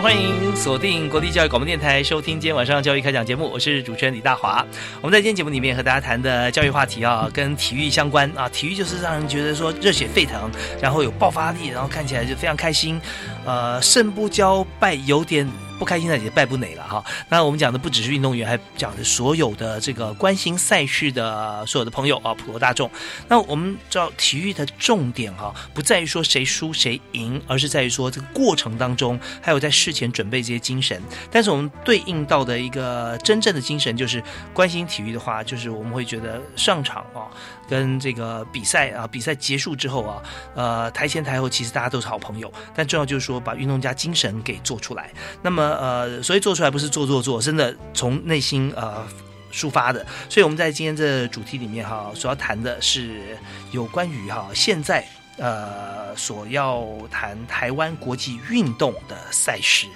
欢迎锁定国立教育广播电台，收听今天晚上教育开讲节目。我是主持人李大华。我们在今天节目里面和大家谈的教育话题啊，跟体育相关啊。体育就是让人觉得说热血沸腾，然后有爆发力，然后看起来就非常开心。呃，胜不骄，败有点。不开心的也败不馁了哈。那我们讲的不只是运动员，还讲的所有的这个关心赛事的所有的朋友啊，普罗大众。那我们知道体育的重点哈，不在于说谁输谁赢，而是在于说这个过程当中，还有在事前准备这些精神。但是我们对应到的一个真正的精神，就是关心体育的话，就是我们会觉得上场啊。跟这个比赛啊，比赛结束之后啊，呃，台前台后其实大家都是好朋友，但重要就是说说把运动家精神给做出来。那么呃，所以做出来不是做做做，真的从内心呃抒发的。所以我们在今天这主题里面哈，主要谈的是有关于哈现在呃所要谈台湾国际运动的赛事。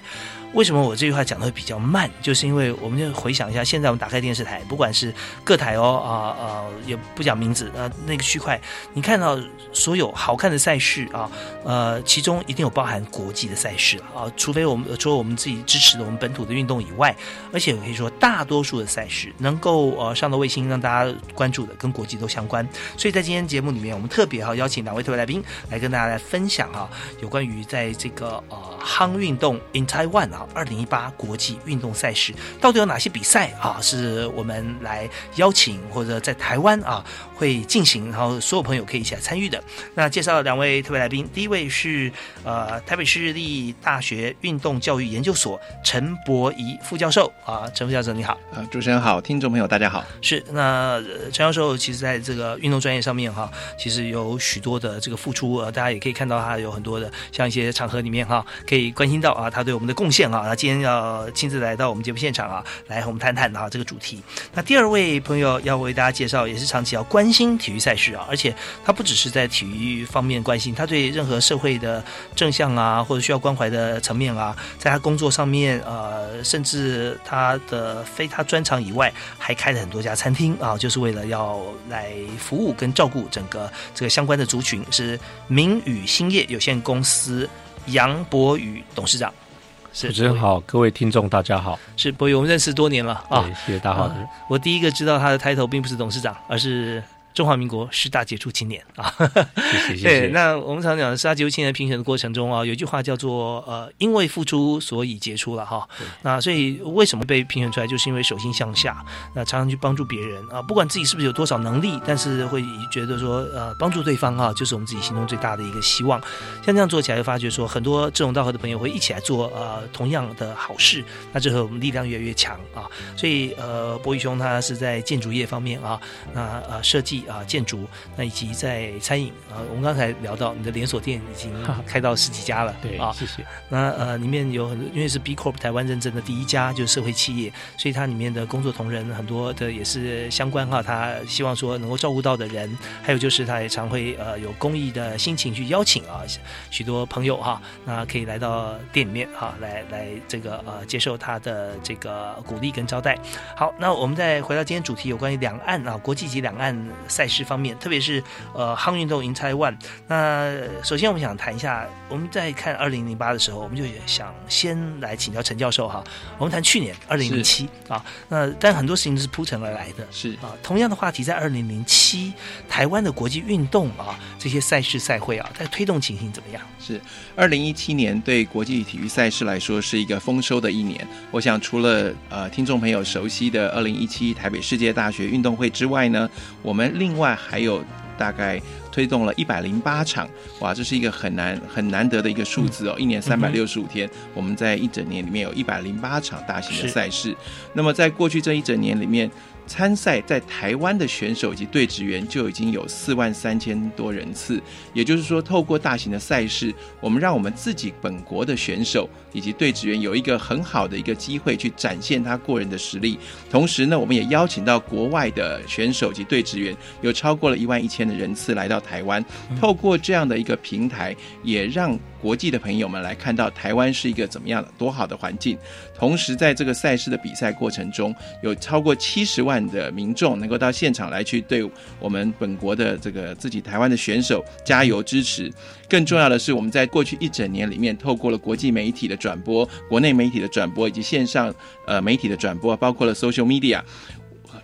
为什么我这句话讲的会比较慢？就是因为我们就回想一下，现在我们打开电视台，不管是各台哦啊呃，也不讲名字呃，那个区块，你看到所有好看的赛事啊，呃，其中一定有包含国际的赛事啊，除非我们除了我们自己支持的我们本土的运动以外，而且可以说大多数的赛事能够呃上到卫星让大家关注的，跟国际都相关。所以在今天节目里面，我们特别哈邀请两位特别来宾来跟大家来分享哈，有关于在这个呃夯运动 in Taiwan 啊。二零一八国际运动赛事到底有哪些比赛啊？是我们来邀请或者在台湾啊会进行，然后所有朋友可以一起来参与的。那介绍两位特别来宾，第一位是呃台北市立大学运动教育研究所陈博仪副教授啊，陈副教授你好。啊，主持人好，听众朋友大家好。是那陈教授其实在这个运动专业上面哈，其实有许多的这个付出呃，大家也可以看到他有很多的像一些场合里面哈，可以关心到啊他对我们的贡献。啊，今天要亲自来到我们节目现场啊，来和我们谈谈啊这个主题。那第二位朋友要为大家介绍，也是长期要关心体育赛事啊，而且他不只是在体育方面关心，他对任何社会的正向啊，或者需要关怀的层面啊，在他工作上面，呃，甚至他的非他专长以外，还开了很多家餐厅啊，就是为了要来服务跟照顾整个这个相关的族群。是明宇兴业有限公司杨博宇董事长。主持人好，各位听众大家好，是博宇，我们认识多年了啊，谢谢大华。我第一个知道他的抬头并不是董事长，而是。中华民国十大杰出青年啊，谢谢。对，那我们常讲十大杰出青年评选的过程中啊，有一句话叫做呃，因为付出所以杰出了哈。那所以为什么被评选出来，就是因为手心向下，那常常去帮助别人啊，不管自己是不是有多少能力，但是会觉得说呃，帮助对方啊，就是我们自己心中最大的一个希望。像这样做起来，就发觉说很多志同道合的朋友会一起来做呃同样的好事，那之后我们力量越来越强啊。所以呃，博宇兄他是在建筑业方面啊，那呃设计。啊，建筑那以及在餐饮啊，我们刚才聊到你的连锁店已经开到十几家了，对啊，谢谢。那呃，里面有很多，因为是 B Corp 台湾认证的第一家就是社会企业，所以它里面的工作同仁很多的也是相关哈，他希望说能够照顾到的人，还有就是他也常会呃有公益的心情去邀请啊许多朋友哈，那可以来到店里面哈，来来这个呃接受他的这个鼓励跟招待。好，那我们再回到今天主题，有关于两岸啊国际级两岸。赛事方面，特别是呃夯运动 in Taiwan。那首先我们想谈一下，我们在看二零零八的时候，我们就想先来请教陈教授哈。我们谈去年二零零七啊，那但很多事情是铺陈而来的，是啊。同样的话题在二零零七，台湾的国际运动啊这些赛事赛会啊，在推动情形怎么样？是二零一七年对国际体育赛事来说是一个丰收的一年。我想除了呃听众朋友熟悉的二零一七台北世界大学运动会之外呢，我们另外还有大概推动了一百零八场，哇，这是一个很难很难得的一个数字哦。一年三百六十五天，我们在一整年里面有一百零八场大型的赛事。那么在过去这一整年里面。参赛在台湾的选手及队职员就已经有四万三千多人次，也就是说，透过大型的赛事，我们让我们自己本国的选手以及队职员有一个很好的一个机会去展现他过人的实力。同时呢，我们也邀请到国外的选手及队职员，有超过了一万一千的人次来到台湾。透过这样的一个平台，也让国际的朋友们来看到台湾是一个怎么样的多好的环境。同时，在这个赛事的比赛过程中，有超过七十万的民众能够到现场来去对我们本国的这个自己台湾的选手加油支持。更重要的是，我们在过去一整年里面，透过了国际媒体的转播、国内媒体的转播以及线上呃媒体的转播，包括了 social media。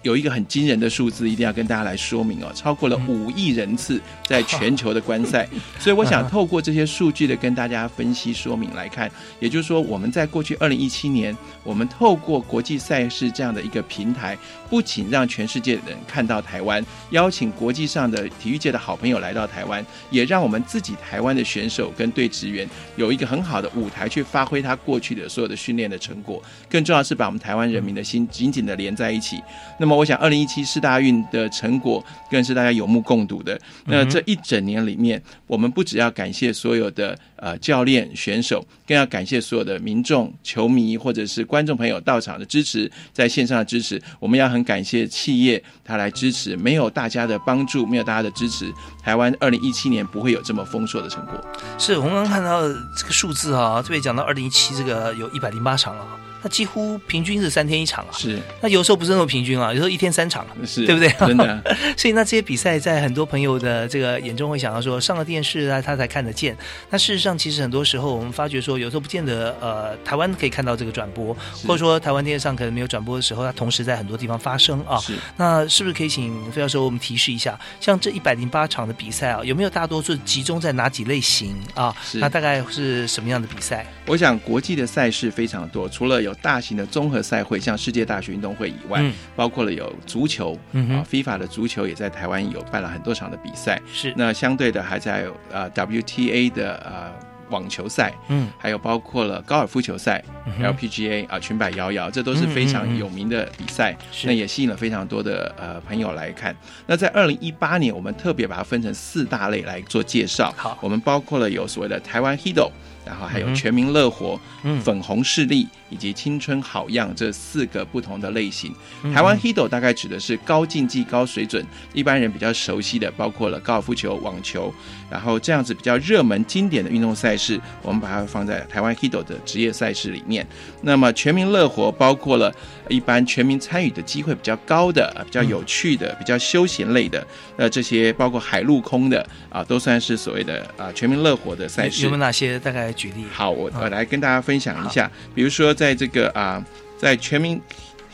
有一个很惊人的数字，一定要跟大家来说明哦，超过了五亿人次在全球的观赛，所以我想透过这些数据的跟大家分析说明来看，也就是说，我们在过去二零一七年，我们透过国际赛事这样的一个平台，不仅让全世界的人看到台湾，邀请国际上的体育界的好朋友来到台湾，也让我们自己台湾的选手跟队职员有一个很好的舞台去发挥他过去的所有的训练的成果，更重要是把我们台湾人民的心紧紧的连在一起。那么，我想二零一七世大运的成果更是大家有目共睹的。那这一整年里面，我们不只要感谢所有的呃教练、选手，更要感谢所有的民众、球迷或者是观众朋友到场的支持，在线上的支持。我们要很感谢企业他来支持，没有大家的帮助，没有大家的支持，台湾二零一七年不会有这么丰硕的成果。是我们刚刚看到这个数字啊，特别讲到二零一七这个有一百零八场啊。那几乎平均是三天一场啊，是。那有时候不是那么平均啊，有时候一天三场，是，对不对？真的。所以那这些比赛在很多朋友的这个眼中会想到说，上了电视啊，他才看得见。那事实上，其实很多时候我们发觉说，有时候不见得呃，台湾可以看到这个转播，或者说台湾电视上可能没有转播的时候，它同时在很多地方发生啊。是。那是不是可以请费教授我们提示一下，像这一百零八场的比赛啊，有没有大多数集中在哪几类型啊？那大概是什么样的比赛？我想国际的赛事非常多，除了有大型的综合赛会像世界大学运动会以外，包括了有足球啊，FIFA 的足球也在台湾有办了很多场的比赛。是那相对的还在呃 WTA 的呃网球赛，嗯，还有包括了高尔夫球赛 LPGA 啊，裙摆摇摇，这都是非常有名的比赛。那也吸引了非常多的呃朋友来看。那在二零一八年，我们特别把它分成四大类来做介绍。好，我们包括了有所谓的台湾 Hido。然后还有全民乐活、粉红势力以及青春好样这四个不同的类型。台湾 Hido 大概指的是高竞技、高水准，一般人比较熟悉的，包括了高尔夫球、网球，然后这样子比较热门、经典的运动赛事，我们把它放在台湾 Hido 的职业赛事里面。那么全民乐活包括了一般全民参与的机会比较高的、比较有趣的、比较休闲类的，呃，这些包括海陆空的啊，都算是所谓的啊全民乐活的赛事。有没有哪些大概？举例好，我我来跟大家分享一下，比如说在这个啊，在全民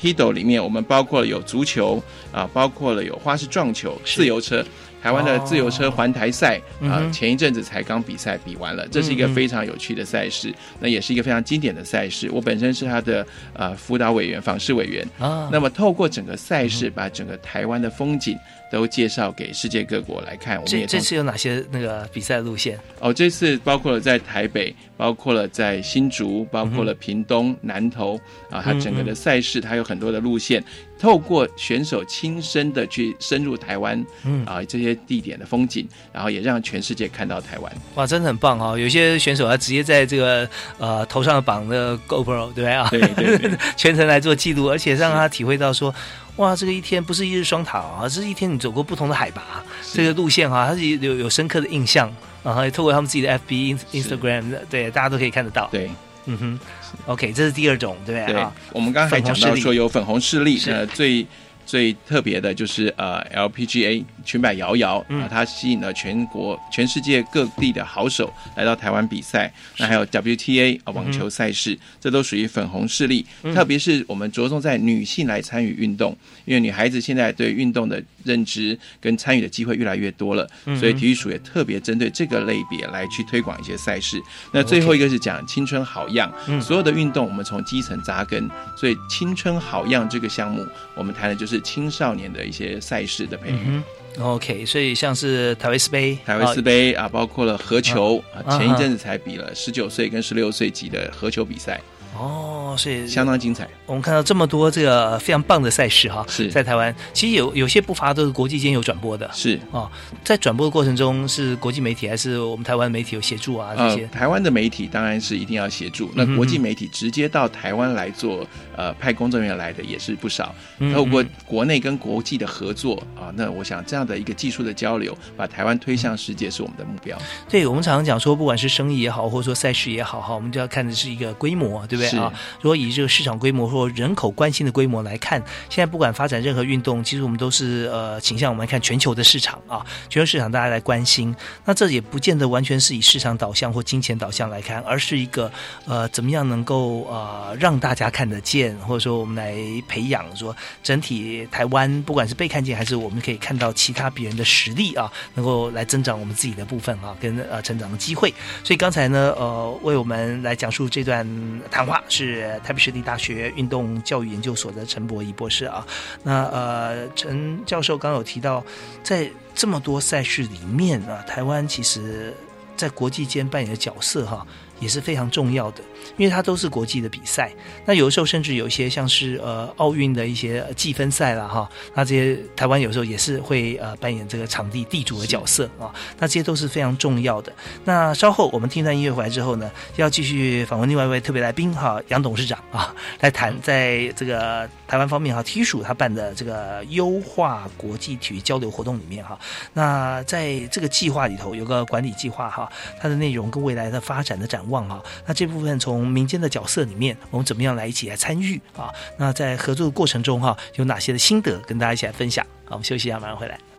Hido 里面，我们包括了有足球啊，包括了有花式撞球、自由车。台湾的自由车环台赛啊，前一阵子才刚比赛比完了，这是一个非常有趣的赛事，那也是一个非常经典的赛事。我本身是他的呃辅导委员、访视委员啊。那么透过整个赛事，把整个台湾的风景都介绍给世界各国来看。我们这这次有哪些那个比赛路线？哦，这次包括了在台北，包括了在新竹，包括了屏东、南投啊，它整个的赛事它有很多的路线。透过选手亲身的去深入台湾，嗯啊这些地点的风景，然后也让全世界看到台湾。哇，真的很棒哈！有些选手他直接在这个呃头上绑的 GoPro，对不对啊？对对，全程来做记录，而且让他体会到说，哇，这个一天不是一日双塔啊，这是一天你走过不同的海拔，这个路线哈，他是有有深刻的印象然后也。透过他们自己的 FB、Instagram，对，大家都可以看得到。对，嗯哼。OK，这是第二种，对不对？对，我们刚才讲到说有粉红势力，呃，最最特别的就是呃 LPGA 裙摆摇摇啊，它吸引了全国、全世界各地的好手来到台湾比赛。那还有 WTA 啊网球赛事，这都属于粉红势力。特别是我们着重在女性来参与运动，因为女孩子现在对运动的认知跟参与的机会越来越多了，所以体育署也特别针对这个类别来去推广一些赛事。那最后一个是讲青春好样，所有的运动我们从基层扎根，所以青春好样这个项目，我们谈的就是青少年的一些赛事的培育。OK，所以像是台维斯杯、台维斯杯啊，包括了合球啊，前一阵子才比了十九岁跟十六岁级的合球比赛。哦，所以相当精彩。我们看到这么多这个非常棒的赛事哈，是在台湾，其实有有些不乏都是国际间有转播的。是哦，在转播的过程中，是国际媒体还是我们台湾媒体有协助啊？这些台湾的媒体当然是一定要协助。那国际媒体直接到台湾来做，呃，派工作人员来的也是不少。透过国内跟国际的合作啊，那我想这样的一个技术的交流，把台湾推向世界是我们的目标。对我们常常讲说，不管是生意也好，或者说赛事也好，哈，我们就要看的是一个规模，对不对？啊，如果以这个市场规模或人口关心的规模来看，现在不管发展任何运动，其实我们都是呃倾向我们看全球的市场啊，全球市场大家来关心。那这也不见得完全是以市场导向或金钱导向来看，而是一个呃怎么样能够呃让大家看得见，或者说我们来培养说整体台湾不管是被看见，还是我们可以看到其他别人的实力啊，能够来增长我们自己的部分啊，跟呃成长的机会。所以刚才呢呃为我们来讲述这段谈话是。台北市立大学运动教育研究所的陈博仪博士啊，那呃，陈教授刚有提到，在这么多赛事里面啊，台湾其实在国际间扮演的角色哈。也是非常重要的，因为它都是国际的比赛。那有的时候甚至有一些像是呃奥运的一些计分赛了哈，那这些台湾有时候也是会呃扮演这个场地地主的角色啊。那这些都是非常重要的。那稍后我们听段音乐回来之后呢，要继续访问另外一位特别来宾哈，杨董事长啊，来谈在这个台湾方面哈，体署他办的这个优化国际体育交流活动里面哈，那在这个计划里头有个管理计划哈，它的内容跟未来的发展的展。望哈，那这部分从从民间的角色里面，我们怎么样来一起来参与啊？那在合作的过程中哈，有哪些的心得跟大家一起来分享？好，我们休息一下，马上回来。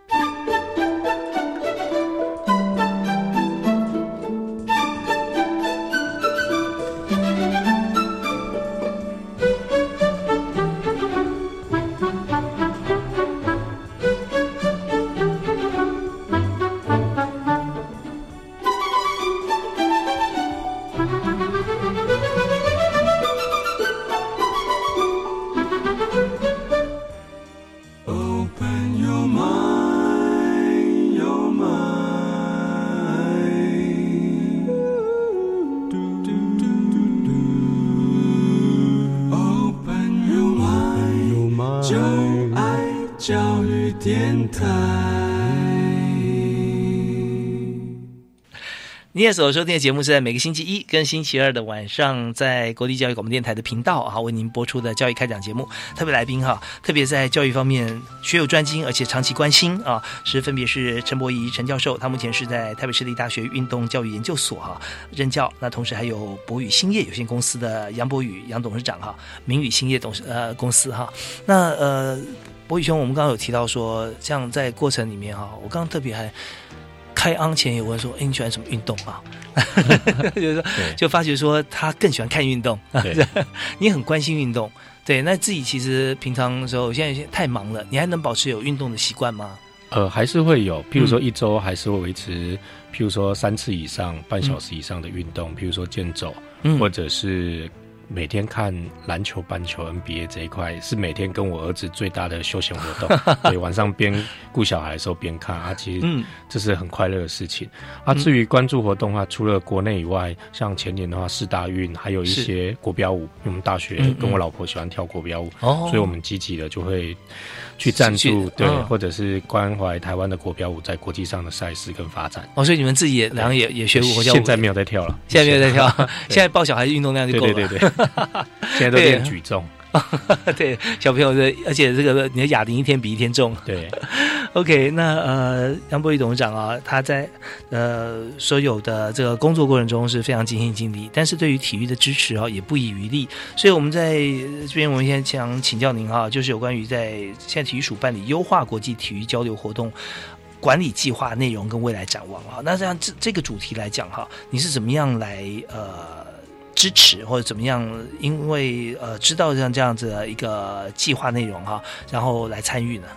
所收听的节目是在每个星期一跟星期二的晚上，在国立教育广播电台的频道啊，为您播出的教育开讲节目。特别来宾哈，特别在教育方面学有专精，而且长期关心啊，是分别是陈博仪陈教授，他目前是在台北市立大学运动教育研究所哈任教。那同时还有博宇兴业有限公司的杨博宇杨董事长哈，明宇兴业董事呃公司哈。那呃，博宇兄，我们刚刚有提到说，像在过程里面哈，我刚刚特别还。开昂前有问说：“哎，你喜欢什么运动啊？”就是说，就发觉说他更喜欢看运动。你很关心运动，对？那自己其实平常的时候，现在太忙了，你还能保持有运动的习惯吗？呃，还是会有，譬如说一周还是会维持，譬如说三次以上、半小时以上的运动，譬如说健走，或者是。每天看篮球、棒球、NBA 这一块是每天跟我儿子最大的休闲活动。对，晚上边顾小孩的时候边看啊，其实这是很快乐的事情。啊，至于关注活动的话，除了国内以外，像前年的话四大运，还有一些国标舞，因为我们大学跟我老婆喜欢跳国标舞，所以我们积极的就会。去赞助对，或者是关怀台湾的国标舞在国际上的赛事跟发展。哦，所以你们自己也然后也也学国标舞，现在没有在跳了，现在没有在跳，现在抱小孩运动量就够了。对对对，现在都练举重。对，小朋友的，而且这个你的哑铃一天比一天重。对，OK，那呃，杨博宇董事长啊，他在呃所有的这个工作过程中是非常尽心尽力，但是对于体育的支持啊，也不遗余力。所以我们在这边，我们现在想请教您哈，就是有关于在现在体育署办理优化国际体育交流活动管理计划内容跟未来展望啊。那这样这这个主题来讲哈，你是怎么样来呃支持或者怎么样？因为呃知道像这样子的一个计划内容哈，然后来参与呢？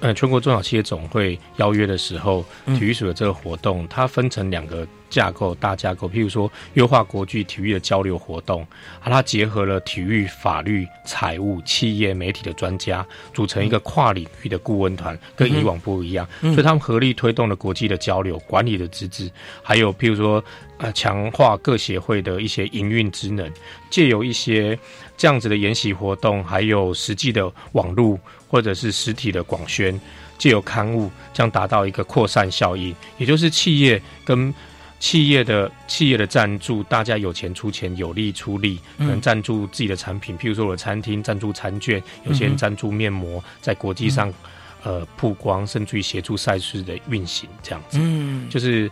呃，全国中小企业总会邀约的时候，体育署的这个活动，它分成两个架构大架构。譬如说，优化国际体育的交流活动，啊，它结合了体育、法律、财务、企业、媒体的专家，组成一个跨领域的顾问团，跟以往不一样。所以他们合力推动了国际的交流、管理的资质，还有譬如说，呃，强化各协会的一些营运职能，借由一些这样子的研习活动，还有实际的网络。或者是实体的广宣，借由刊物将达到一个扩散效应，也就是企业跟企业的企业的赞助，大家有钱出钱，有力出力，能赞助自己的产品。譬如说，我的餐厅赞助餐券，有些人赞助面膜，在国际上呃曝光，甚至于协助赛事的运行，这样子。嗯，就是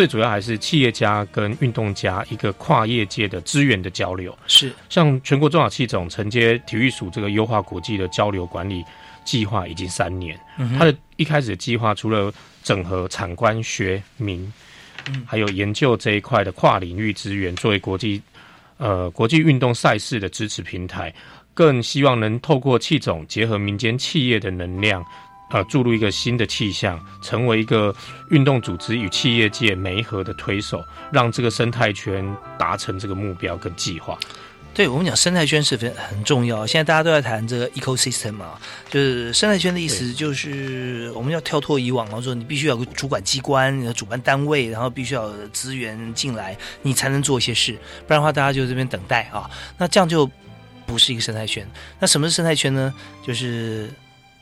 最主要还是企业家跟运动家一个跨业界的资源的交流。是，像全国中小企总承接体育署这个优化国际的交流管理。计划已经三年，他的一开始的计划除了整合产官学民，还有研究这一块的跨领域资源，作为国际呃国际运动赛事的支持平台，更希望能透过气总结合民间企业的能量，呃注入一个新的气象，成为一个运动组织与企业界媒合的推手，让这个生态圈达成这个目标跟计划。对我们讲生态圈是很很重要。现在大家都在谈这个 ecosystem 嘛，就是生态圈的意思，就是我们要跳脱以往，然后说你必须要有个主管机关、你的主办单位，然后必须要有资源进来，你才能做一些事，不然的话大家就这边等待啊。那这样就不是一个生态圈。那什么是生态圈呢？就是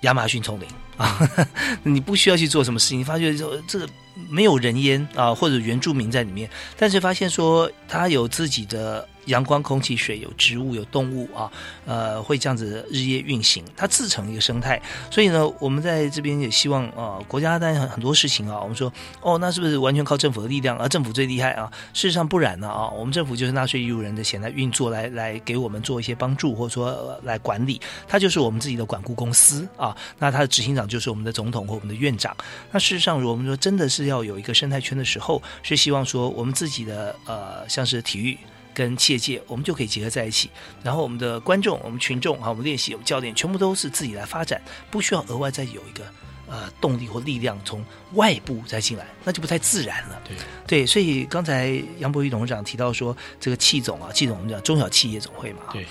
亚马逊丛林啊，你不需要去做什么事情，你发觉说这个没有人烟啊，或者原住民在里面，但是发现说它有自己的。阳光、空气、水，有植物、有动物啊，呃，会这样子日夜运行，它自成一个生态。所以呢，我们在这边也希望啊，国家当然很很多事情啊，我们说哦，那是不是完全靠政府的力量？而政府最厉害啊？事实上不然呢啊，我们政府就是纳税义务人的钱来运作，来来给我们做一些帮助，或者说来管理，它就是我们自己的管顾公司啊。那它的执行长就是我们的总统或我们的院长。那事实上，如果我们说真的是要有一个生态圈的时候，是希望说我们自己的呃，像是体育。跟企业界，我们就可以结合在一起。然后我们的观众、我们群众、啊，我们练习、我们教练，全部都是自己来发展，不需要额外再有一个呃动力或力量从外部再进来，那就不太自然了。对对，所以刚才杨博宇董事长提到说，这个气总啊，气总我们讲中小企业总会嘛，对。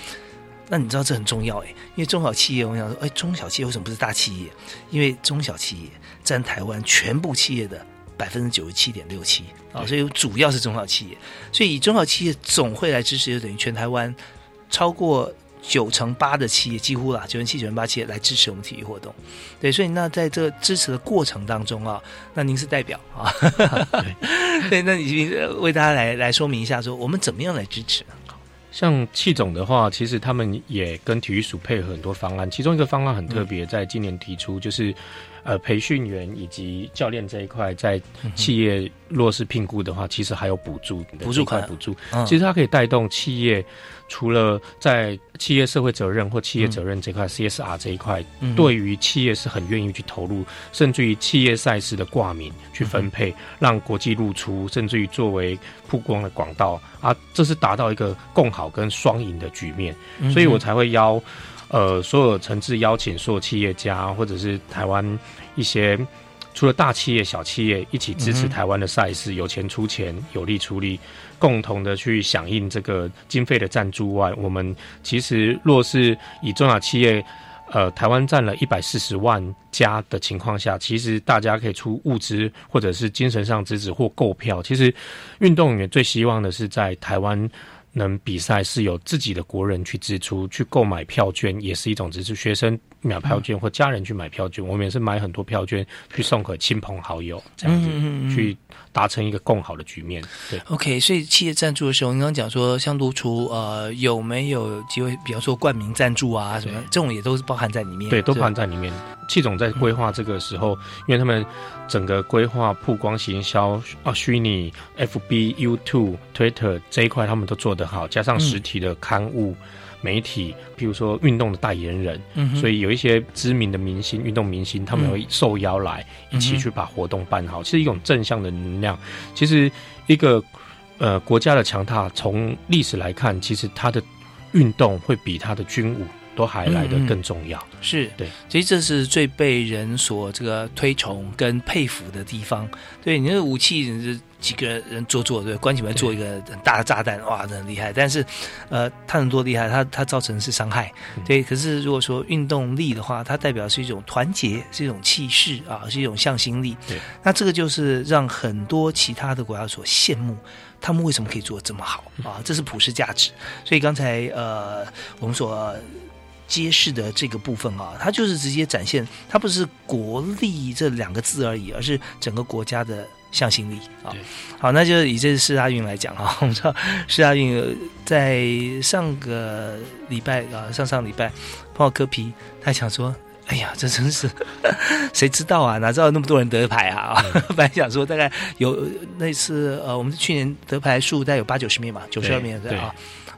那你知道这很重要哎，因为中小企业，我想说，哎，中小企业为什么不是大企业？因为中小企业占台湾全部企业的。百分之九十七点六七啊，所以主要是中小企业，所以以中小企业总会来支持，就等于全台湾超过九成八的企业，几乎啦九成七九成八企业来支持我们体育活动。对，所以那在这个支持的过程当中啊，那您是代表啊，对，那你为大家来来说明一下，说我们怎么样来支持？像气总的话，其实他们也跟体育署配合很多方案，其中一个方案很特别，在今年提出就是。呃，培训员以及教练这一块，在企业若是评估的话，其实还有补助，补助款。补助。其实它可以带动企业，除了在企业社会责任或企业责任这块 CSR 这一块，对于企业是很愿意去投入，甚至于企业赛事的挂名去分配，让国际露出，甚至于作为曝光的广告啊，这是达到一个共好跟双赢的局面，所以我才会邀。呃，所有诚挚邀请所有企业家，或者是台湾一些除了大企业、小企业一起支持台湾的赛事，有钱出钱，有力出力，共同的去响应这个经费的赞助外，我们其实若是以中小企业，呃，台湾占了一百四十万家的情况下，其实大家可以出物资或者是精神上支持或购票。其实运动员最希望的是在台湾。能比赛是由自己的国人去支出去购买票券，也是一种支持。学生买票券，或家人去买票券，我们也是买很多票券去送给亲朋好友，这样子去达成一个更好的局面。对，OK，所以企业赞助的时候，你刚刚讲说，像露出呃有没有机会，比方说冠名赞助啊什么，这种也都是包含在里面。对，都包含在里面。戚总在规划这个时候，因为他们整个规划曝光行销啊，虚拟 FB、YouTube、Twitter 这一块，他们都做得好，加上实体的刊物。媒体，譬如说运动的代言人，嗯所以有一些知名的明星、运动明星，他们会受邀来一起去把活动办好，是一种正向的能量。其实，一个呃国家的强大，从历史来看，其实它的运动会比它的军武。都还来得更重要，是对，其实这是最被人所这个推崇跟佩服的地方。对，你的武器是几个人做做，对，关起门做一个很大的炸弹，哇，很厉害。但是，呃，它能多厉害？它它造成是伤害，对。可是如果说运动力的话，它代表是一种团结，是一种气势啊，是一种向心力。对，那这个就是让很多其他的国家所羡慕，他们为什么可以做的这么好啊？这是普世价值。所以刚才呃，我们所。揭示的这个部分啊，它就是直接展现，它不是国力这两个字而已，而是整个国家的向心力啊。好，那就以这次世大运来讲啊，我们知道世大运在上个礼拜啊，上上礼拜碰到柯皮，他想说，哎呀，这真是 谁知道啊？哪知道那么多人得牌啊？本来想说大概有那次呃，我们去年得牌数大概有八九十面嘛，九十二面对啊。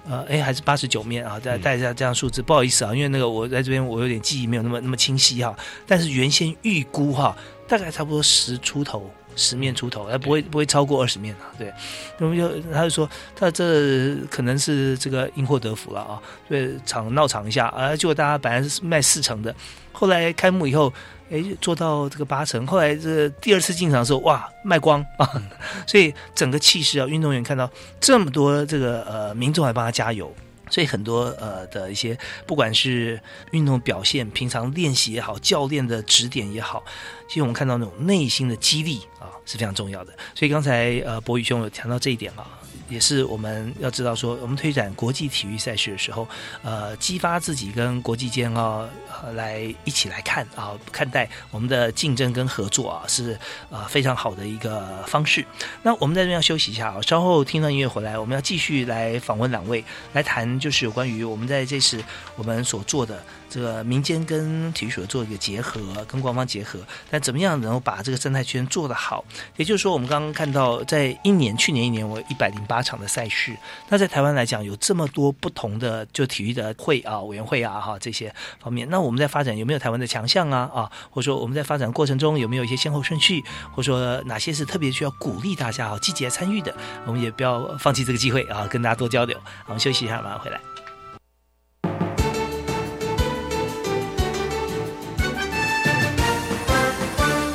呃，哎，还是八十九面啊！再带一下这样数字，不好意思啊，因为那个我在这边我有点记忆没有那么那么清晰哈。但是原先预估哈，大概差不多十出头，十面出头，哎，不会不会超过二十面啊。对，那么就他就说，他这可能是这个因祸得福了啊，对，场闹场一下，啊，结果大家本来是卖四成的，后来开幕以后。哎，做到这个八成，后来这第二次进场的时候，哇，卖光啊！所以整个气势啊，运动员看到这么多这个呃民众来帮他加油，所以很多呃的一些不管是运动表现、平常练习也好、教练的指点也好，其实我们看到那种内心的激励啊是非常重要的。所以刚才呃博宇兄有谈到这一点啊。也是我们要知道说，我们推展国际体育赛事的时候，呃，激发自己跟国际间啊，来一起来看啊，看待我们的竞争跟合作啊，是呃非常好的一个方式。那我们在这边要休息一下啊，稍后听到音乐回来，我们要继续来访问两位，来谈就是有关于我们在这次我们所做的。这个民间跟体育所做一个结合，跟官方结合，但怎么样能够把这个生态圈做得好？也就是说，我们刚刚看到，在一年去年一年，我一百零八场的赛事，那在台湾来讲，有这么多不同的就体育的会啊、委员会啊、哈这些方面，那我们在发展有没有台湾的强项啊？啊，或者说我们在发展过程中有没有一些先后顺序，或者说哪些是特别需要鼓励大家啊积极来参与的？我们也不要放弃这个机会啊，跟大家多交流。我们休息一下，马上回来。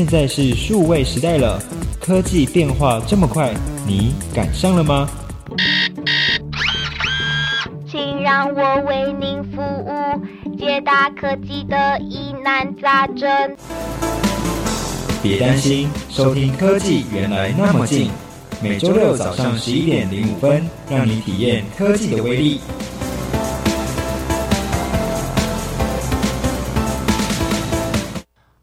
现在是数位时代了，科技变化这么快，你赶上了吗？请让我为您服务，解答科技的疑难杂症。别担心，收听科技原来那么近，每周六早上十一点零五分，让你体验科技的威力。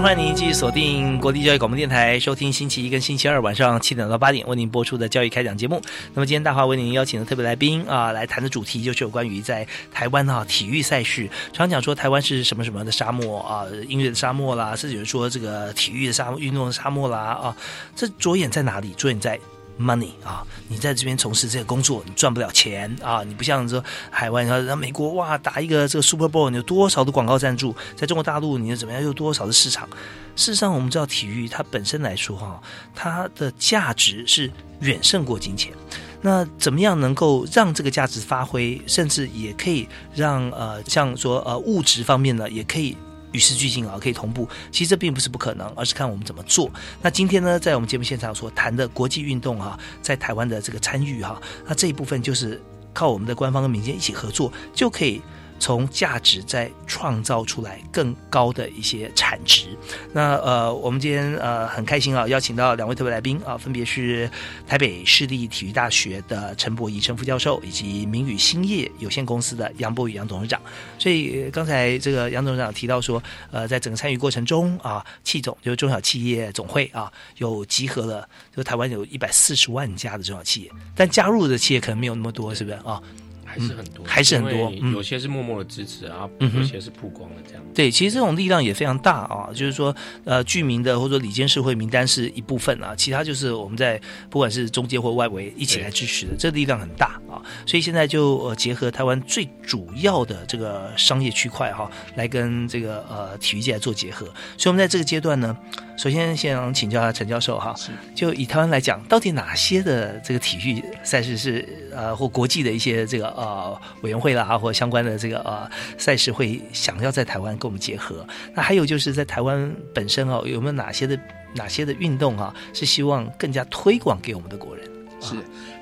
欢迎您继续锁定国立教育广播电台，收听星期一跟星期二晚上七点到八点为您播出的教育开讲节目。那么今天大华为您邀请的特别来宾啊，来谈的主题就是有关于在台湾啊体育赛事，常讲说台湾是什么什么的沙漠啊，音乐的沙漠啦，甚至有人说这个体育的沙漠、运动的沙漠啦啊，这着眼在哪里？着眼在 money 啊，你在这边从事这个工作，你赚不了钱啊，你不像说海外，然后美国哇打一个这个 Super Bowl，你有多少的广告赞助？在中国大陆，你又怎么样？又多少的市场？事实上，我们知道体育它本身来说哈，它的价值是远胜过金钱。那怎么样能够让这个价值发挥，甚至也可以让呃，像说呃物质方面呢，也可以。与时俱进啊，可以同步。其实这并不是不可能，而是看我们怎么做。那今天呢，在我们节目现场所谈的国际运动哈，在台湾的这个参与哈，那这一部分就是靠我们的官方跟民间一起合作，就可以从价值再创造出来更高的一些产值。那呃，我们今天呃很开心啊，邀请到两位特别来宾啊，分别是台北市立体育大学的陈博仪陈副教授，以及明宇兴业有限公司的杨博宇杨董事长。所以刚才这个杨董事长提到说，呃，在整个参与过程中啊，气总就是中小企业总会啊，有集合了，就台湾有一百四十万家的中小企业，但加入的企业可能没有那么多，是不是啊？还是很多，还是很多嗯有些是默默的支持啊，有些是曝光的这样。对，其实这种力量也非常大啊，就是说，呃，居民的或者说里监事会名单是一部分啊，其他就是我们在不管是中介或外围一起来支持的，这力量很大啊。所以现在就呃结合台湾最主要的这个商业区块哈、来跟这个呃体育界来做结合。所以我们在这个阶段呢，首先先想请教下陈教授哈，就以台湾来讲，到底哪些的这个体育赛事是呃或国际的一些这个呃委员会啦，或相关的这个呃赛事会想要在台湾跟我们结合？那还有就是在台湾本身哦，有没有哪些的哪些的运动啊，是希望更加推广给我们的国人？是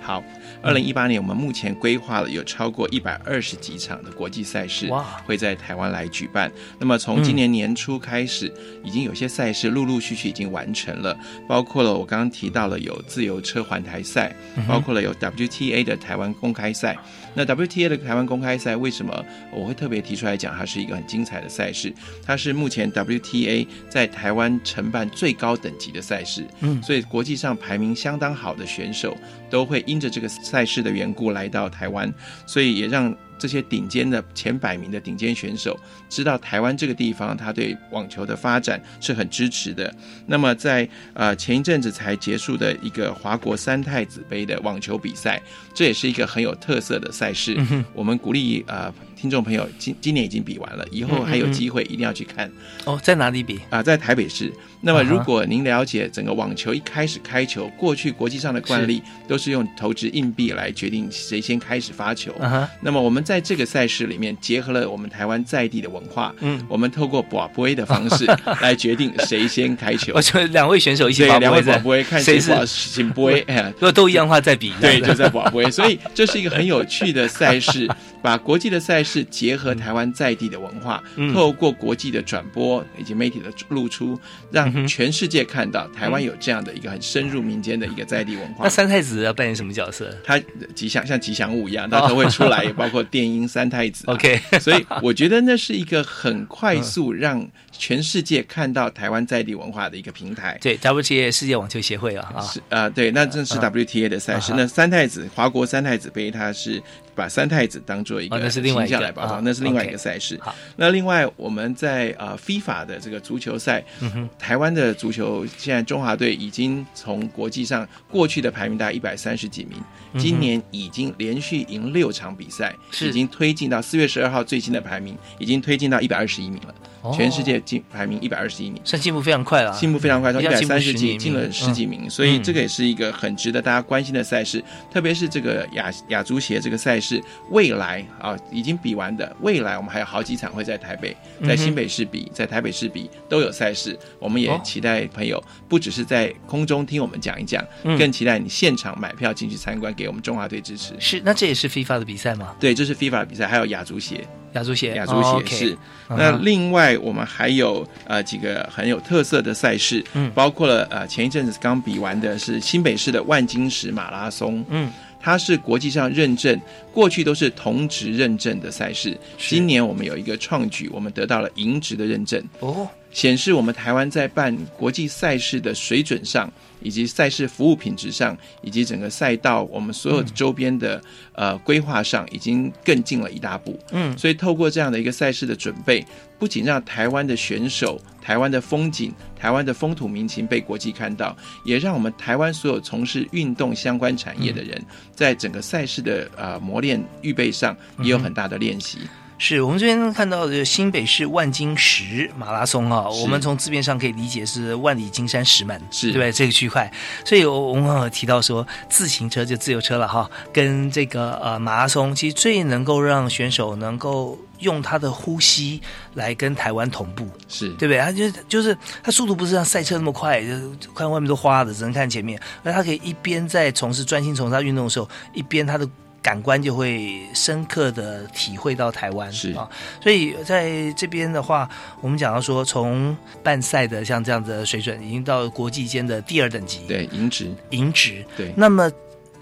好。二零一八年，我们目前规划了有超过一百二十几场的国际赛事哇会在台湾来举办。那么从今年年初开始，已经有些赛事陆陆续续已经完成了，包括了我刚刚提到了有自由车环台赛，包括了有 WTA 的台湾公开赛。那 WTA 的台湾公开赛为什么我会特别提出来讲？它是一个很精彩的赛事，它是目前 WTA 在台湾承办最高等级的赛事。嗯所以国际上排名相当好的选手都会因着这个赛事的缘故来到台湾，所以也让这些顶尖的前百名的顶尖选手知道台湾这个地方，他对网球的发展是很支持的。那么在呃前一阵子才结束的一个华国三太子杯的网球比赛，这也是一个很有特色的赛事。我们鼓励呃听众朋友，今今年已经比完了，以后还有机会一定要去看。哦，在哪里比？啊，在台北市。那么如果您了解整个网球一开始开球，过去国际上的惯例都是用投掷硬币来决定谁先开始发球。那么我们在这个赛事里面结合了我们台湾在地的文化，嗯，我们透过保杯的方式 来决定谁先开球。我觉得两位选手一起对两位看谁是请杯，哎，如果都一样的话再比。对，就在保杯，所以这是一个很有趣的赛事，把国际的赛事结合台湾在地的文化，透过国际的转播以及媒体的露出，让全世界看到台湾有这样的一个很深入民间的一个在地文化。那三太子要扮演什么角色？他吉祥像吉祥物一样，他都会出来，包括电音三太子。OK，所以我觉得那是一个很快速让全世界看到台湾在地文化的一个平台。对，WTA 世界网球协会啊，啊，是啊、对，那正是 WTA 的赛事。那三太子华国三太子杯，它是把三太子当做一个哦那是另外一个形象来包装，啊那是另外一个赛事。好，那另外我们在呃 FIFA 的这个足球赛，嗯台湾的足球现在中华队已经从国际上过去的排名大概一百三十几名，今年已经连续赢六场比赛，已经推进到四月十二号最新的排名，已经推进到一百二十一名了。哦全世界进排名一百二十一名，算进步非常快了，进步非常快，从一百三十几进了十几嗯名，所以这个也是一个很值得大家关心的赛事。特别是这个亚亚足协这个赛事，未来啊已经比完的，未来我们还有好几场会在台北、在新北市比、在台北市比都有赛事。我们也哦期待朋友不只是在空中听我们讲一讲，嗯更期待你现场买票进去参观，给我们中华队支持。是，那这也是 FIFA 的比赛吗？对，这是 FIFA 的比赛，还有亚足协。亚足协，亚足哦协是。那另外我们还有呃几个很有特色的赛事，嗯。包括了呃前一阵子刚比完的是新北市的万金石马拉松，嗯，它是国际上认证，过去都是同职认证的赛事，今年我们有一个创举，我们得到了银职的认证，哦，显示我们台湾在办国际赛事的水准上，以及赛事服务品质上，以及整个赛道我们所有周边的、呃规划上，已经更进了一大步。嗯，所以透过这样的一个赛事的准备，不仅让台湾的选手、台湾的风景、台湾的风土民情被国际看到，也让我们台湾所有从事运动相关产业的人，在整个赛事的呃磨练预备上也有很大的练习。是我们这边看到的新北市万金石马拉松啊，是我们从字面上可以理解是万里金山石门，是对？这个区块，所以我我们有提到说，自行车就自由车了哈，跟这个呃马拉松，其实最能够让选手能够用他的呼吸来跟台湾同步，是对不对？他就是就是他速度不是像赛车那么快，就是看外面都花的，只能看前面，那他可以一边在从事专心从事他运动的时候，一边他的。感官就会深刻的体会到台湾是啊，所以在这边的话，我们讲到说，从办赛的像这样的水准，已经到国际间的第二等级，对银值，银值。对那么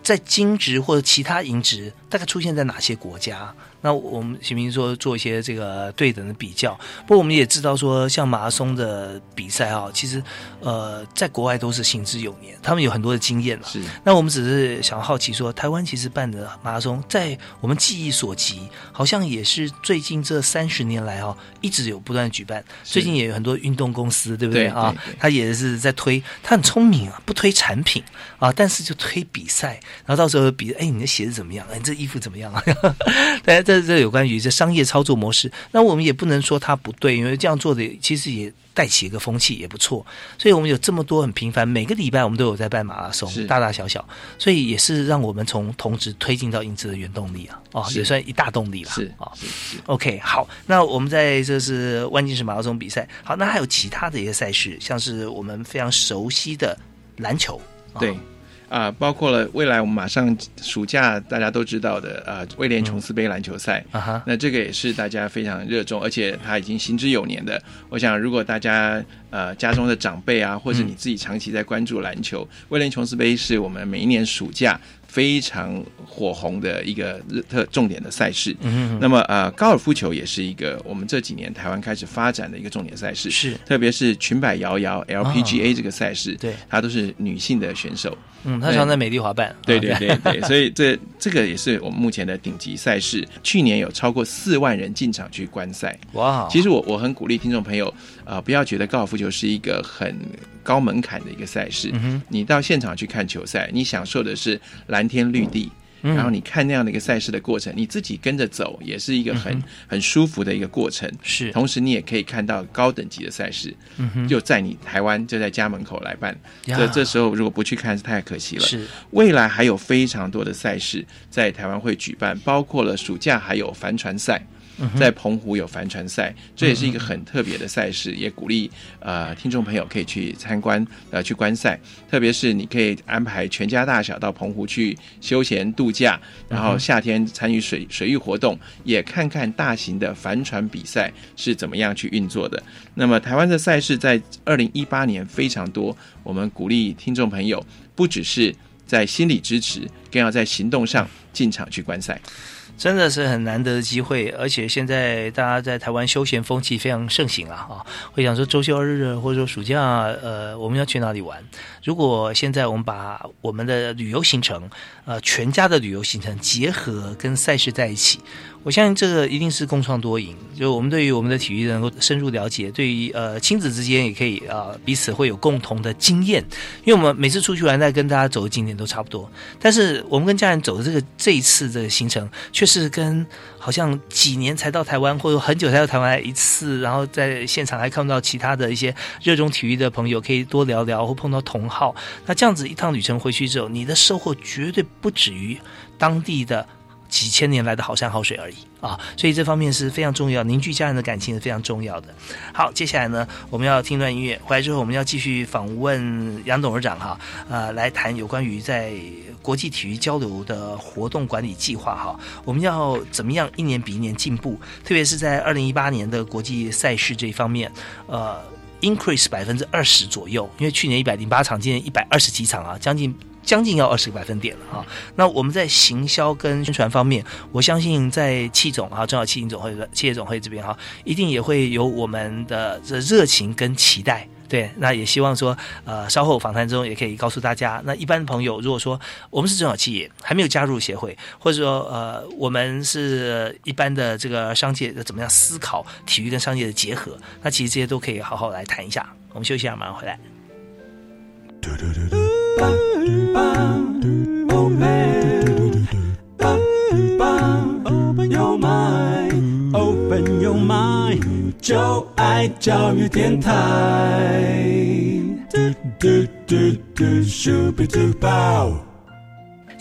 在金值或者其他银值，大概出现在哪些国家？那我们行不行说做一些这个对等的比较？不过我们也知道说，像马拉松的比赛啊，其实呃，在国外都是行之有年，他们有很多的经验了。是那我们只是想好奇说，台湾其实办的马拉松，在我们记忆所及，好像也是最近这三十年来哦，一直有不断举办。最近也有很多运动公司，对不对啊？他也是在推，他很聪明啊，不推产品啊，但是就推比赛，然后到时候比，哎，你的鞋子怎么样？哎，你这衣服怎么样啊？这这有关于这商业操作模式，那我们也不能说它不对，因为这样做的其实也带起一个风气，也不错。所以我们有这么多很频繁，每个礼拜我们都有在办马拉松，大大小小，所以也是让我们从同值推进到银值的原动力啊，哦，也算一大动力了，是啊。OK，好，那我们在这是万金石马拉松比赛，好，那还有其他的一些赛事，像是我们非常熟悉的篮球，啊。对。啊、包括了未来我们马上暑假大家都知道的啊、威廉琼斯杯篮球赛，啊哈，那这个也是大家非常热衷，而且它已经行之有年的。我想，如果大家呃家中的长辈啊，或者你自己长期在关注篮球，威廉琼斯杯是我们每一年暑假非常火红的一个特重点的赛事。嗯那么呃，高尔夫球也是一个我们这几年台湾开始发展的一个重点赛事，是特别是裙摆摇摇 LPGA 这个赛事，对，它都是女性的选手。嗯，她常在美丽华办。对对对对，所以这这个也是我们目前的顶级赛事。去年有超过四万人进场去观赛。哇！其实我我很鼓励听众朋友，呃，不要觉得高尔夫球是一个很高门槛的一个赛事。嗯你到现场去看球赛，你享受的是蓝天绿地。嗯然后你看那样的一个赛事的过程，你自己跟着走，也是一个很、嗯很舒服的一个过程。是，同时你也可以看到高等级的赛事，嗯就在你台湾就在家门口来办。呀这这时候如果不去看是太可惜了。是，未来还有非常多的赛事在台湾会举办，包括了暑假还有帆船赛。在澎湖有帆船赛，这也是一个很特别的赛事，也鼓励呃听众朋友可以去参观呃去观赛，特别是你可以安排全家大小到澎湖去休闲度假，然后夏天参与水水域活动，也看看大型的帆船比赛是怎么样去运作的。那么台湾的赛事在二零一八年非常多，我们鼓励听众朋友不只是在心理支持，更要在行动上进场去观赛。真的是很难得的机会，而且现在大家在台湾休闲风气非常盛行啊！哈，会想说周休日或者说暑假，呃，我们要去哪里玩？如果现在我们把我们的旅游行程，呃，全家的旅游行程结合跟赛事在一起，我相信这个一定是共创多赢。就我们对于我们的体育能够深入了解，对于呃亲子之间也可以呃彼此会有共同的经验，因为我们每次出去玩，在跟大家走的景点都差不多，但是我们跟家人走的这个这一次的行程，却是是跟好像几年才到台湾，或者很久才到台湾一次，然后在现场还看不到其他的一些热衷体育的朋友，可以多聊聊或碰到同好。那这样子一趟旅程回去之后，你的收获绝对不止于当地的几千年来的好山好水而已啊！所以这方面是非常重要，凝聚家人的感情是非常重要的。好，接下来呢，我们要听段音乐，回来之后我们要继续访问杨董事长哈，呃，来谈有关于在国际体育交流的活动管理计划哈，我们要怎么样一年比一年进步，特别是在二零一八年的国际赛事这一方面，呃。increase 百分之二十左右，因为去年一百零八场，今年一百二十几场啊，将近将近要二十个百分点了啊。那我们在行销跟宣传方面，我相信在气总啊，中小企业总会、企业总会这边哈，一定也会有我们的这热情跟期待。对，那也希望说，呃，稍后访谈中也可以告诉大家，那一般的朋友，如果说我们是中小企业，还没有加入协会，或者说呃，我们是一般的这个商界怎么样思考体育跟商业的结合，那其实这些都可以好好来谈一下。我们休息一下，马上回来。Open your mind, open your mind，就爱教育电台。嘟嘟嘟嘟，Super Duper。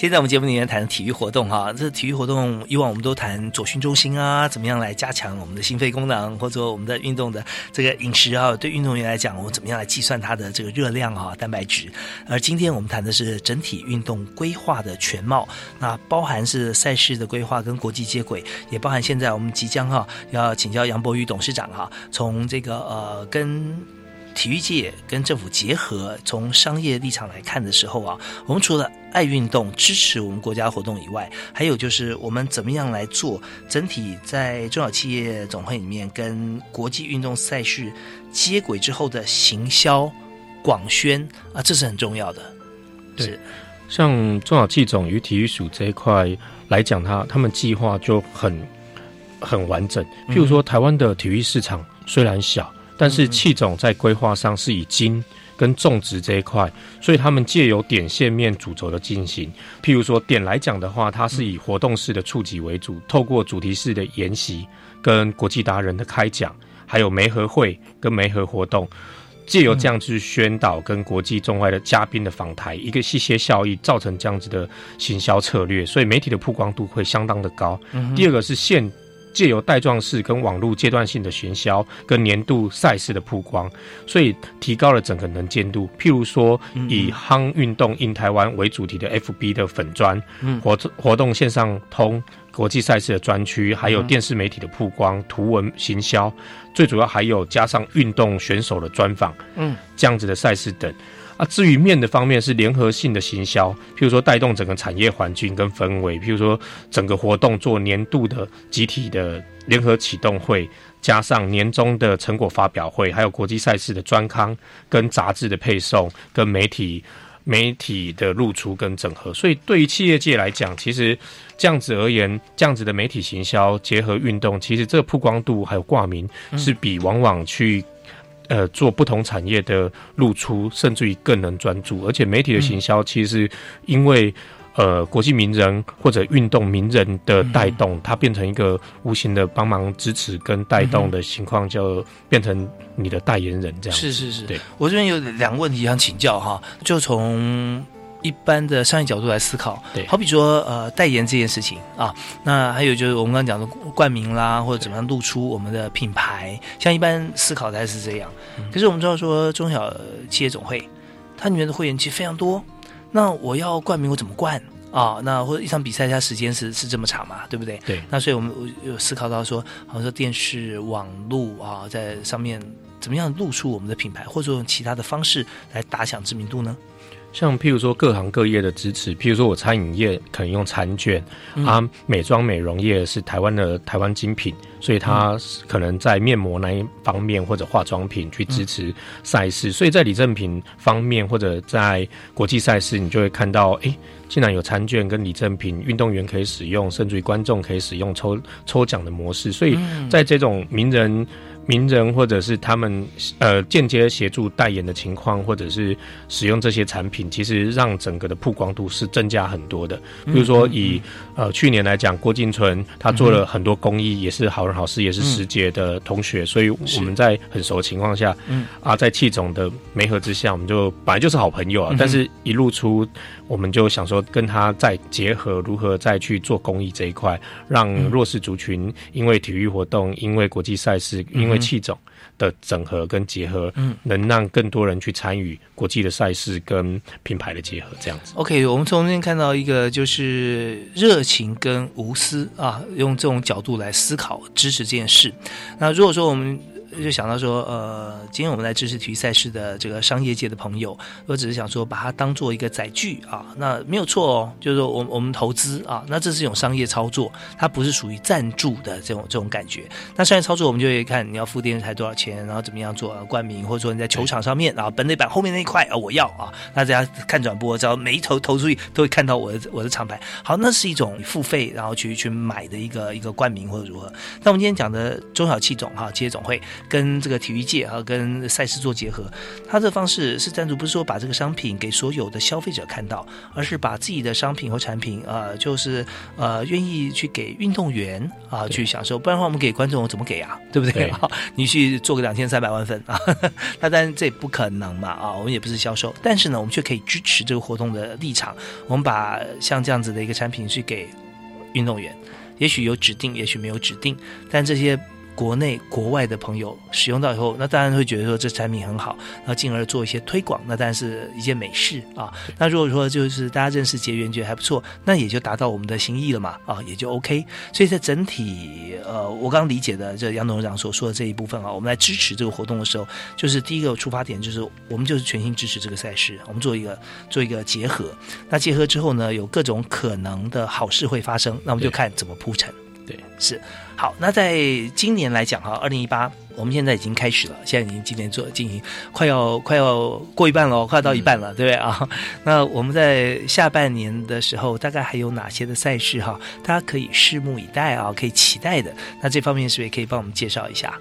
现在我们节目里面谈体育活动哈，这体育活动以往我们都谈左训中心啊，怎么样来加强我们的心肺功能，或者我们的运动的这个饮食啊，对运动员来讲，我们怎么样来计算它的这个热量啊、蛋白质。而今天我们谈的是整体运动规划的全貌，那包含是赛事的规划跟国际接轨，也包含现在我们即将哈要请教杨博宇董事长哈，从这个呃跟。体育界跟政府结合，从商业立场来看的时候啊，我们除了爱运动、支持我们国家活动以外，还有就是我们怎么样来做整体在中小企业总会里面跟国际运动赛事接轨之后的行销、广宣啊，这是很重要的。对，像中小企总与体育署这一块来讲，它他们计划就很很完整。譬如说，台湾的体育市场虽然小。但是气种在规划上是以金跟种植这一块，所以他们借由点线面主轴的进行。譬如说点来讲的话，它是以活动式的触及为主，透过主题式的研习跟国际达人的开讲，还有媒合会跟媒合活动，借由这样去宣导跟国际中外的嘉宾的访台，一个吸血效益造成这样子的行销策略，所以媒体的曝光度会相当的高。嗯第二个是现。借由带状式跟网络阶段性的行销跟年度赛事的曝光，所以提高了整个能见度。譬如说，以夯运动 in 台湾为主题的 FB 的粉砖，活活动线上通国际赛事的专区，还有电视媒体的曝光、图文行销，最主要还有加上运动选手的专访，嗯，这样子的赛事等。啊，至于面的方面是联合性的行销，譬如说带动整个产业环境跟氛围，譬如说整个活动做年度的集体的联合启动会，加上年终的成果发表会，还有国际赛事的专刊跟杂志的配送，跟媒体媒体的露出跟整合。所以对于企业界来讲，其实这样子而言，这样子的媒体行销结合运动，其实这个曝光度还有挂名是比往往去。呃，做不同产业的露出，甚至于更能专注，而且媒体的行销，其实因为呃国际名人或者运动名人的带动，它变成一个无形的帮忙支持跟带动的情况，就变成你的代言人这样。是是是，对我这边有两个问题想请教哈，就从。一般的商业角度来思考，对，好比说呃代言这件事情啊，那还有就是我们刚刚讲的冠名啦，或者怎么样露出我们的品牌，像一般思考还是这样。可是我们知道说中小企业总会，它里面的会员其实非常多，那我要冠名我怎么冠啊？那或者一场比赛它时间是是这么长嘛，对不对？对。那所以我们有思考到说，好像说电视、网络啊，在上面怎么样露出我们的品牌，或者用其他的方式来打响知名度呢？像譬如说各行各业的支持，譬如说我餐饮业可能用餐券，啊，美妆美容业是台湾的台湾精品，所以它可能在面膜那一方面或者化妆品去支持赛事，所以在礼赠品方面或者在国际赛事，你就会看到，哎，竟然有餐券跟礼赠品，运动员可以使用，甚至于观众可以使用抽抽奖的模式，所以在这种名人。名人或者是他们呃间接协助代言的情况，或者是使用这些产品，其实让整个的曝光度是增加很多的。比如说以呃去年来讲，郭敬存他做了很多公益，也是好人好事，也是师姐的同学，所以我们在很熟的情况下，啊，在气总的媒合之下，我们就本来就是好朋友啊，但是一露出。我们就想说，跟他再结合，如何再去做公益这一块，让弱势族群因为体育活动、因为国际赛事、因为气种的整合跟结合，嗯，能让更多人去参与国际的赛事跟品牌的结合，这样子。OK，我们从这边看到一个就是热情跟无私啊，用这种角度来思考支持这件事。那如果说我们就想到说，呃，今天我们来支持体育赛事的这个商业界的朋友，我只是想说把它当做一个载具啊，那没有错哦，就是说我我们投资啊，那这是一种商业操作，它不是属于赞助的这种这种感觉。那商业操作我们就会看你要付电视台多少钱，然后怎么样做冠名，或者说你在球场上面啊，本垒板后面那一块啊，我要啊，那大家看转播，只要每一投投出去都会看到我的我的厂牌。好，那是一种付费然后去去买的一个一个冠名或者如何。那我们今天讲的中小企总哈，企业总会。跟这个体育界啊，跟赛事做结合，他这方式是赞助，不是说把这个商品给所有的消费者看到，而是把自己的商品和产品啊，就是呃，愿意去给运动员啊去享受，不然的话，我们给观众怎么给啊？对不对？你去做个两千三百万份啊，那当然这也不可能嘛啊，我们也不是销售，但是呢，我们却可以支持这个活动的立场，我们把像这样子的一个产品去给运动员，也许有指定，也许没有指定，但这些。国内国外的朋友使用到以后，那当然会觉得说这产品很好，然后进而做一些推广，那当然是一件美事啊。那如果说就是大家认识结缘觉得还不错，那也就达到我们的心意了嘛啊，也就 OK。所以在整体呃，我刚刚理解的这杨董事长所说的这一部分啊，我们来支持这个活动的时候，就是第一个出发点就是我们就是全心支持这个赛事，我们做一个做一个结合。那结合之后呢，有各种可能的好事会发生，那我们就看怎么铺陈。对，是好。那在今年来讲哈，二零一八，我们现在已经开始了，现在已经今年做进行，快要快要过一半了，快要到一半了，对不对啊？那我们在下半年的时候，大概还有哪些的赛事哈？大家可以拭目以待啊，可以期待的。那这方面是不是也可以帮我们介绍一下？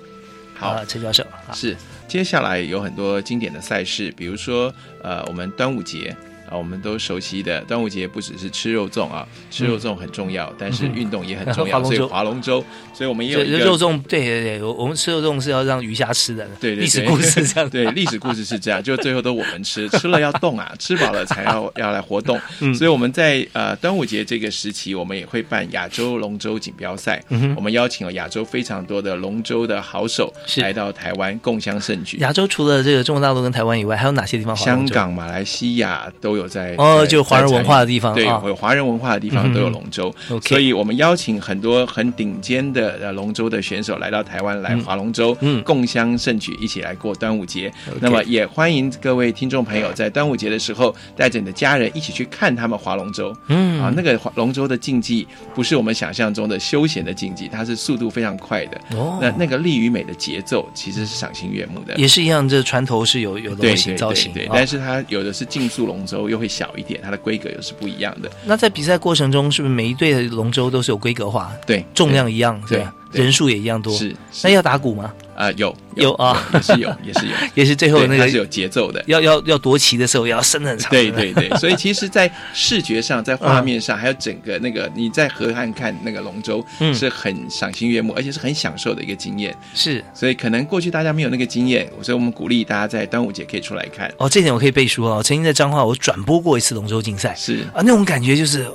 好，陈教授是接下来有很多经典的赛事，比如说呃，我们端午节。啊，我们都熟悉的端午节不只是吃肉粽啊，吃肉粽很重要，但是运动也很重 要，所以划龙舟，所以我们也有一个肉粽，对对对，我我们吃肉粽是要让鱼虾吃的，对对，历史故事这样，对，历史故事是这样，就最后都我们吃，吃了要动啊，吃饱了才要要来活动，所以我们在呃端午节这个时期，我们也会办亚洲龙舟锦标赛，我们邀请了亚洲非常多的龙舟的好手来到台湾共襄盛举。亚洲除了这个中国大陆跟台湾以外，还有哪些地方？香港、马来西亚都有。有在哦在就华人文化的地方对，啊。有华人文化的地方都有龙舟，OK。所以我们邀请很多很顶尖的呃龙舟的选手来到台湾来划龙舟，嗯共襄盛举，一起来过端午节。那么也欢迎各位听众朋友在端午节的时候，带着你的家人一起去看他们划龙舟。嗯。啊，那个划龙舟的竞技不是我们想象中的休闲的竞技，它是速度非常快的。哦。那那个力与美的节奏其实是赏心悦目的。也是一样，这船头是有有龙对对形造型，对但是它有的是竞速龙舟，又会小一点，它的规格又是不一样的。那在比赛过程中，是不是每一队的龙舟都是有规格化？对，重量一样，对是吧？对人数也一样多。是那要打鼓吗？啊、有有啊也是有，也是有，也是最后那个是有节奏的。要要要夺旗的时候，也要伸得很长。对对对，所以其实，在 视觉上，在画面上，还有整个那个你在河岸看那个龙舟，嗯是很赏心悦目，而且是很享受的一个经验。是所以可能过去大家没有那个经验，所以我们鼓励大家在端午节可以出来看。哦，这点我可以背书哦。曾经在彰化，我转播过一次龙舟竞赛，是啊，那种感觉就是，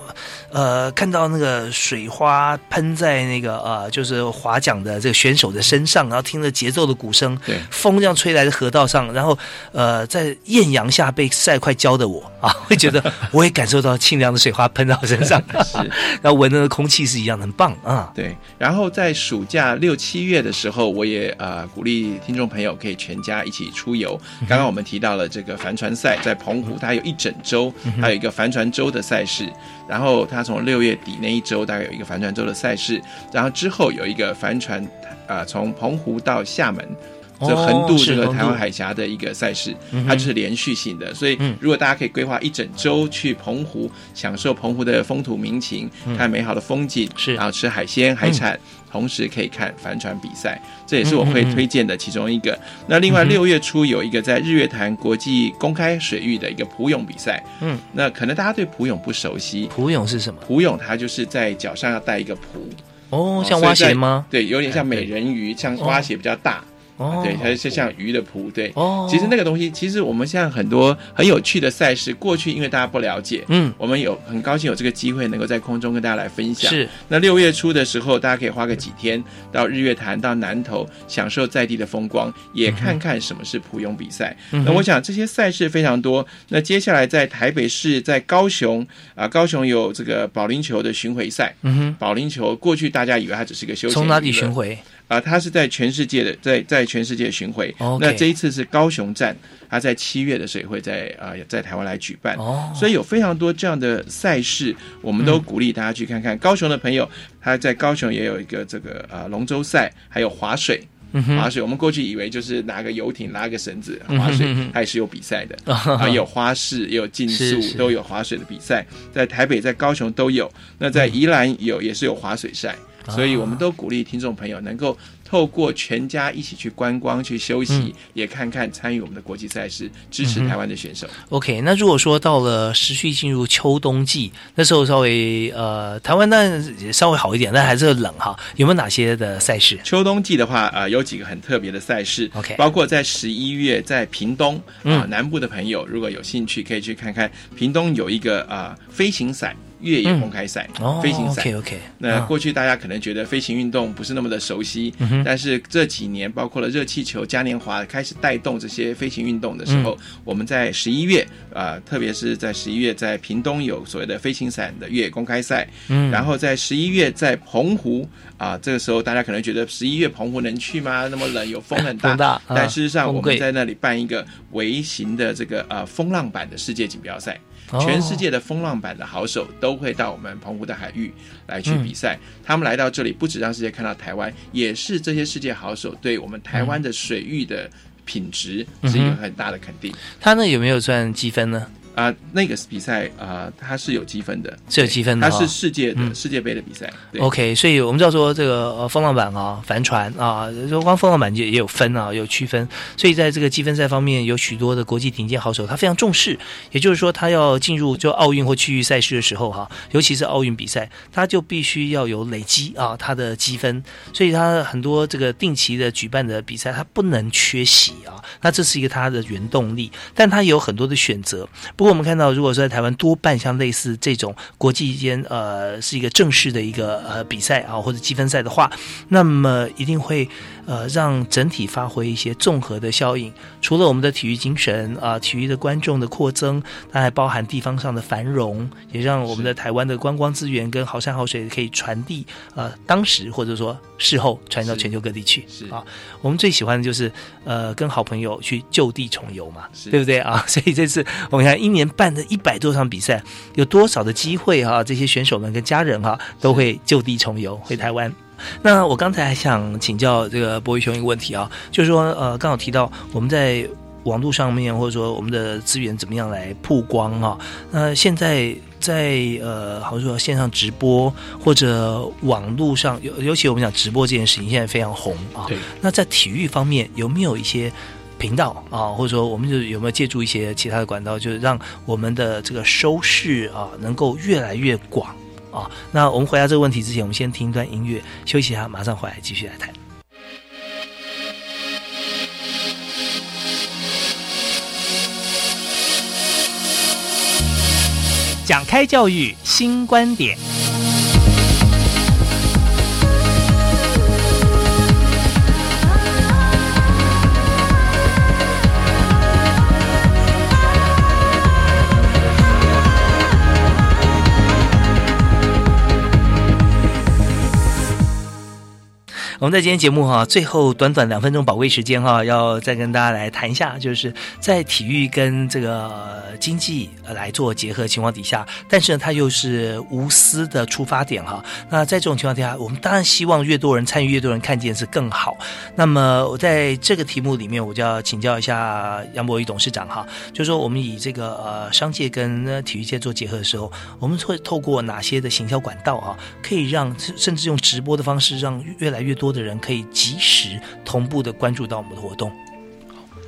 呃，看到那个水花喷在那个呃，就是划桨的这个选手的身上，然后听着节奏的鼓声，对。风这样吹来的河道上，然后呃，在艳阳下被晒快焦的我 啊，会觉得我也感受到清凉的水花喷到身上，是，然后闻的空气是一样的，很棒啊。对，然后在暑假六七月的时候，我也呃鼓励听众朋友可以全家一起出游。刚刚我们提到了这个帆船赛，在澎湖它有一整周，还有一个帆船周的赛事。然后它从六月底那一周大概有一个帆船周的赛事，然后之后有一个帆船啊、呃从澎湖到厦门。哦这横渡这个台湾海峡的一个赛事，嗯它就是连续性的，所以嗯。如果大家可以规划一整周去澎湖，享受澎湖的风土民情，嗯。看美好的风景，是。然后吃海鲜海产，同时可以看帆船比赛，这也是我会推荐的其中一个。那另外六月初有一个在日月潭国际公开水域的一个普泳比赛，嗯，那可能大家对普泳不熟悉，普泳是什么？普泳它就是在脚上要带一个蹼，哦，像蛙鞋吗？对，有点像美人鱼，像蛙鞋比较大。哦，对，它是像鱼的蹼，对。哦，其实那个东西，其实我们现在很多很有趣的赛事，过去因为大家不了解，嗯，我们有很高兴有这个机会能够在空中跟大家来分享。是，那六月初的时候，大家可以花个几天到日月潭、到南投，享受在地的风光，也看看什么是普泳比赛。嗯那我想这些赛事非常多。那接下来在台北市、在高雄啊、高雄有这个保龄球的巡回赛。嗯哼，保龄球过去大家以为它只是个休闲，从哪里巡？回？啊、它是在全世界的，在在全世界巡回。那这一次是高雄站，它在七月的时候也会在啊、在台湾来举办。哦，所以有非常多这样的赛事，我们都鼓励大家去看看。高雄的朋友，他在高雄也有一个这个呃龙舟赛，还有划水。划水，我们过去以为就是拿个游艇拉个绳子划水它也是有比赛的啊啊，有花式，也有竞速都有划水的比赛。在台北、在高雄都有，那在宜兰有也是有划水赛，啊所以我们都鼓励听众朋友能够透过全家一起去观光、去休息嗯，也看看参与我们的国际赛事，支持台湾的选手。OK，那如果说到了持续进入秋冬季，那时候稍微呃，台湾当然也稍微好一点，但还是冷哈。有没有哪些的赛事？秋冬季的话，呃，有几个很特别的赛事 OK 包括在十一月在屏东啊、嗯南部的朋友如果有兴趣，可以去看看屏东有一个啊、飞行伞越野公开赛，哦飞行伞。OK OK，那过去大家可能觉得飞行运动不是那么的熟悉，嗯哼但是这几年包括了热气球、嘉年华开始带动这些飞行运动的时候，嗯我们在十一月啊、特别是在十一月在屏东有所谓的飞行伞的越野公开赛，嗯然后在十一月在澎湖啊、这个时候大家可能觉得十一月澎湖能去吗？那么冷，有风很大。风大啊但事实上我们在那里办一个微型的这个呃风浪板的世界锦标赛。哦全世界的风浪板的好手都会到我们澎湖的海域来去比赛。他们来到这里，不止让世界看到台湾，也是这些世界好手对我们台湾的水域的品质是一个很大的肯定。他那有没有算积分呢？啊、那个比赛啊、它是有积分的，是有积分的它是世界的、嗯世界杯的比赛。对 OK，所以我们知道说这个呃风浪板啊、帆船啊，说光风浪板也也有分啊，有区分。所以在这个积分赛方面，有许多的国际顶尖好手，他非常重视。也就是说，他要进入就奥运或区域赛事的时候哈、尤其是奥运比赛，他就必须要有累积啊他的积分。所以他很多这个定期的举办的比赛，他不能缺席啊。那这是一个他的原动力，但他也有很多的选择。不过我们看到，如果说在台湾多办像类似这种国际间呃是一个正式的一个呃比赛啊或者积分赛的话，那么一定会呃让整体发挥一些综合的效应。除了我们的体育精神啊、体育的观众的扩增，它还包含地方上的繁荣，也让我们的台湾的观光资源跟好山好水可以传递呃当时或者说事后传到全球各地去是啊。我们最喜欢的就是呃跟好朋友去就地重游嘛，对不对啊？所以这次我们看一年办的一百多场比赛，有多少的机会哈、这些选手们跟家人哈、都会就地重游回台湾。那我刚才还想请教这个博宇兄一个问题啊，就是说呃，刚好提到我们在网络上面或者说我们的资源怎么样来曝光啊？那现在在呃，好像说线上直播或者网络上，尤尤其我们讲直播这件事情，现在非常红啊。对，那在体育方面有没有一些频道啊，或者说我们就有没有借助一些其他的管道，就是让我们的这个收视啊能够越来越广啊？那我们回答这个问题之前，我们先听一段音乐休息一下，马上回来继续来谈。讲开教育新观点。我们在今天节目哈，最后短短两分钟宝贵时间哈，要再跟大家来谈一下，就是在体育跟这个经济来做结合情况底下，但是呢，它又是无私的出发点哈。那在这种情况底下，我们当然希望越多人参与，越多人看见是更好。那么我在这个题目里面，我就要请教一下杨博宇董事长哈，就是说我们以这个呃商界跟体育界做结合的时候，我们会透过哪些的行销管道啊，可以让甚至用直播的方式，让越来越多的人可以及时同步的关注到我们的活动。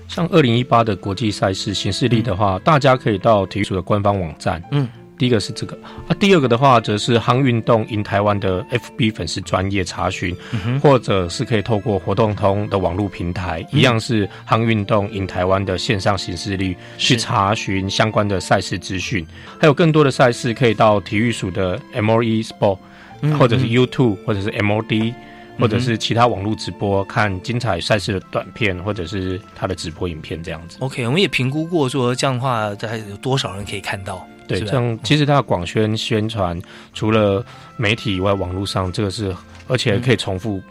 像二零一八的国际赛事行事历的话，大家可以到体育署的官方网站。嗯，第一个是这个。啊，第二个的话则是夯运动 in 台湾的 FB 粉丝专业查询，嗯或者是可以透过活动通的网络平台，一样是夯运动 in 台湾的线上行事历去查询相关的赛事资讯，还有更多的赛事可以到体育署的 MOE Sport，、嗯或者是 YouTube 或者是 MOD。或者是其他网络直播看精彩赛事的短片，或者是他的直播影片这样子。OK，我们也评估过说这样的话，大概有多少人可以看到？对，这样其实它的广宣宣传，除了媒体以外，网络上这个是，而且可以重复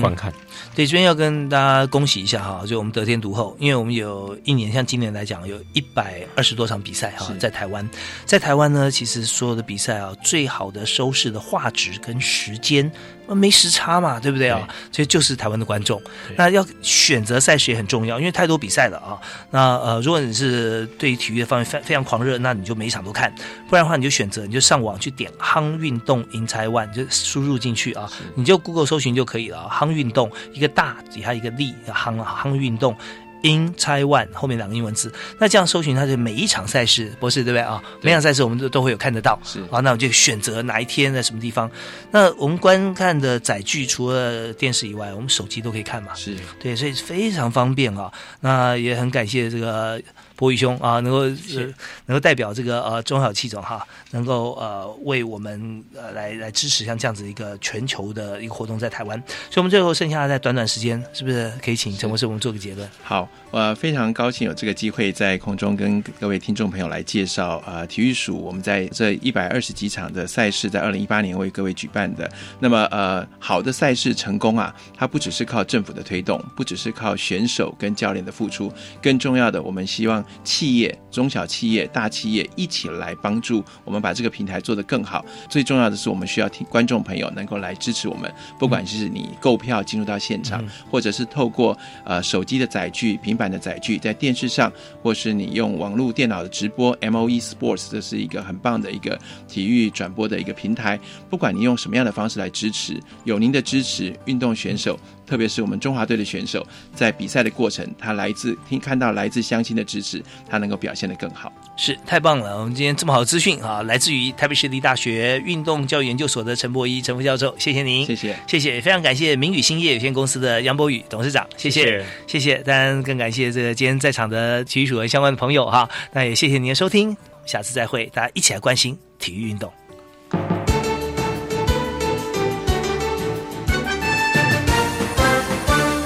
观看。对，这边要跟大家恭喜一下哈，就我们得天独厚，因为我们有一年，像今年来讲，有一百二十多场比赛哈，在台湾，在台湾呢，其实所有的比赛啊，最好的收视的画质跟时间。呃没时差嘛，对不对啊？所以就是台湾的观众。那要选择赛事也很重要，因为太多比赛了啊。那呃，如果你是对于体育的方面非非常狂热，那你就每一场都看；不然的话，你就选择你就上网去点“夯运动 in Taiwan”，就输入进去啊，你就 Google 搜寻就可以了啊。夯运动一个大底下一个力，夯夯运动。In Taiwan 后面两个英文字，那这样搜寻它的每一场赛事，博士对不对啊？每场赛事我们都都会有看得到，是啊，那我就选择哪一天在什么地方。那我们观看的载具除了电视以外，我们手机都可以看嘛，是对，所以非常方便啊。那也很感谢这个博宇兄啊，能够、呃、能够代表这个呃中小气总哈，能够呃为我们呃来来支持像这样子一个全球的一个活动在台湾。所以我们最后剩下在短短时间，是不是可以请陈博士我们做个结论？好，呃，非常高兴有这个机会在空中跟各位听众朋友来介绍呃体育署我们在这一百二十几场的赛事，在二零一八年为各位举办的。那么呃好的赛事成功啊，它不只是靠政府的推动，不只是靠选手跟教练的付出，更重要的，我们希望企业、中小企业、大企业一起来帮助我们把这个平台做得更好。最重要的是，我们需要听观众朋友能够来支持我们，不管是你购票进入到现场，或者是透过呃手机的载具、平板的载具，在电视上，或是你用网络电脑的直播，MOE Sports 这是一个很棒的一个体育转播的一个平台。不管你用什么样的方式来支持，有您的支持，运动选手。特别是我们中华队的选手，在比赛的过程，他来自听看到来自乡亲的支持，他能够表现得更好。是太棒了！我们今天这么好的资讯啊，来自于台北市立大学运动教育研究所的陈博一陈副教授，谢谢您，谢谢，谢谢，非常感谢明宇兴业有限公司的杨博宇董事长，谢谢，谢谢，当然更感谢这个今天在场的体育署的相关的朋友哈，那也谢谢您的收听，下次再会，大家一起来关心体育运动。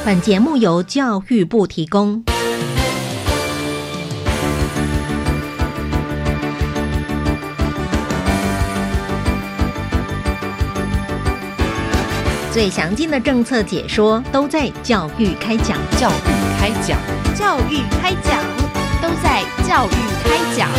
本节目由教育部提供。最详尽的政策解说都在教育开讲，教育开讲，教育开讲，都在教育开讲。